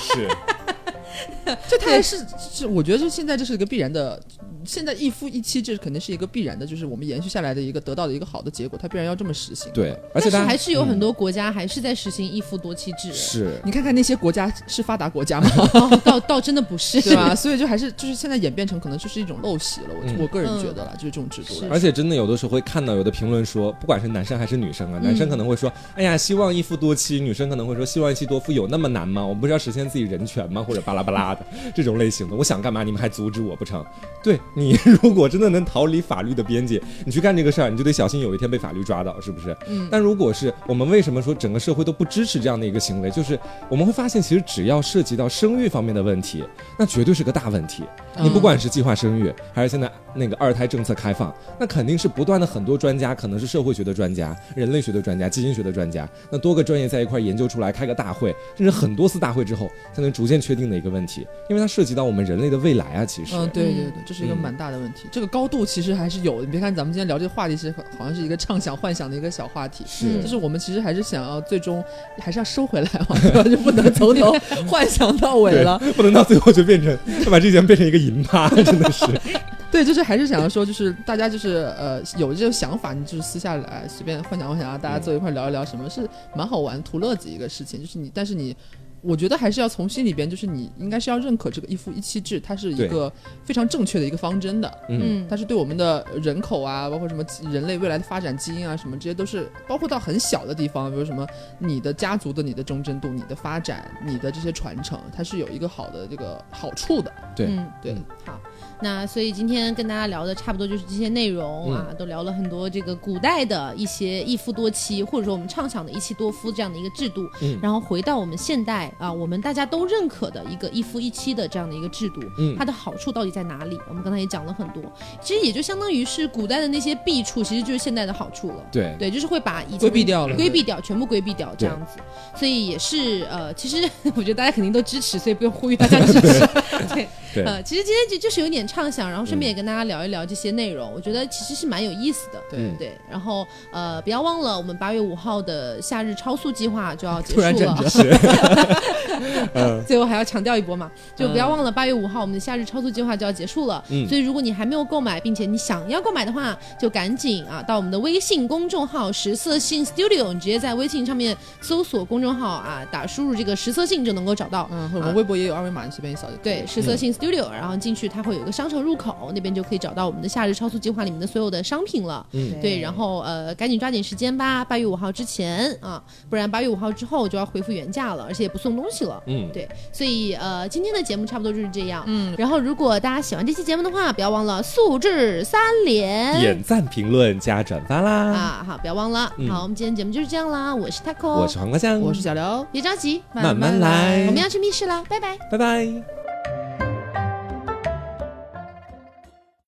是 <laughs> 这它还是是，我觉得是现在这是一个必然的，现在一夫一妻制肯定是一个必然的，就是我们延续下来的一个得到的一个好的结果，它必然要这么实行。，对，而且大家但是还是有很嗯多国家还是在实行一夫多妻制，是你看看那些国家是发达国家吗？<laughs> 哦倒倒真的不是，<laughs> 对吧？所以就还是就是现在演变成可能就是一种陋习了。我、嗯我个人觉得啦，就是这种制度了。而且真的有的时候会看到有的评论说，不管是男生还是女生啊，男生可能会说，哎呀，希望一夫多妻；女生可能会说，希望一妻多夫，有那么难吗？我们不是要实现自己人权吗？或者巴拉巴拉的这种类型的，我想干嘛，你们还阻止我不成？对你 <laughs> 如果真的能逃离法律的边界，你去干这个事儿，你就得小心有一天被法律抓到，是不是？嗯但如果是我们为什么说整个社会都不支持这样的一个行为，就是我们会发现，其实只要涉及到生育方面的问题，那绝对是个大问题。你不管是计划生育，还是现在那个二胎政策开放，那肯定是不断的很多专家，可能是社会学的专家、人类学的专家、基因学的专家，那多个专业在一块研究出来，开个大会，甚至很多次大会之后，才能逐渐确定的一个问题，因为它涉及到我们人类的未来啊，其实。嗯，对对嗯对，这是一个嗯蛮大的问题。这个高度其实还是有的。你别看咱们今天聊这个话题，其实好像是一个畅想、幻想的一个小话题。是就是我们其实还是想要最终还是要收回来 <laughs> 嘛？就不能从头 <laughs> 幻想到尾了。不能到最后就变成把这件变成一个银趴，<laughs> 真的是。<laughs> 对，就是还是想要说，就是大家就是呃有这种想法，你就是私下来随便幻想幻想啊，大家坐一块聊一聊，什么是蛮好玩、图乐子一个事情。就是你，但是你。我觉得还是要从心里边，就是你应该是要认可这个一夫一妻制，它是一个非常正确的一个方针的。嗯，嗯。它是对我们的人口啊，包括什么人类未来的发展基因啊，什么这些都是包括到很小的地方，比如什么你的家族的你的忠贞度、你的发展、你的这些传承，它是有一个好的这个好处的。对。嗯对，好，那所以今天跟大家聊的差不多就是这些内容啊，都聊了很多这个古代的一些一夫多妻，或者说我们畅想的一妻多夫这样的一个制度，嗯。然后回到我们现代啊，我们大家都认可的一个一夫一妻的这样的一个制度，嗯。它的好处到底在哪里？我们刚才也讲了很多，其实也就相当于是古代的那些弊处，其实就是现代的好处了。对，对，就是会把以前规避掉了。规避掉，全部规避掉这样子，所以也是呃，其实 <laughs> 我觉得大家肯定都支持，所以不用呼吁大家支持。对，<laughs> 对呃，其实今天就就是有点畅想，然后顺便也跟大家聊一聊这些内容，我觉得其实是蛮有意思的。对。嗯。对，然后呃，不要忘了我们八月五号的夏日超速计划就要结束了。<laughs> 最后还要强调一波嘛，就不要忘了八月五号我们的夏日超速计划就要结束了。嗯。所以如果你还没有购买，并且你想要购买的话，就赶紧啊到我们的微信公众号“实色性 Studio”，你直接在微信上面搜索公众号啊，打输入这个“实色性”就能够找到。嗯，我们微博也有二维码，你随便一扫就可以。对，实色性 Studio，、然后进去它会有一个商城入口，那边就可以找到我们的夏日超速计划里面的所有的商品了。嗯对，然后呃，赶紧抓紧时间吧，八月五号之前啊，不然八月五号之后就要恢复原价了，而且也不送东西了。嗯，对，所以呃，今天的节目差不多就是这样。嗯，然后如果大家喜欢这期节目的话，不要忘了素质三连。点赞、评论加转发啦！啊，好，不要忘了。嗯好，我们今天节目就是这样啦。我是 taco，我是黄瓜酱，我是小刘，别着急，慢慢来我们要去密室了，拜拜。拜拜。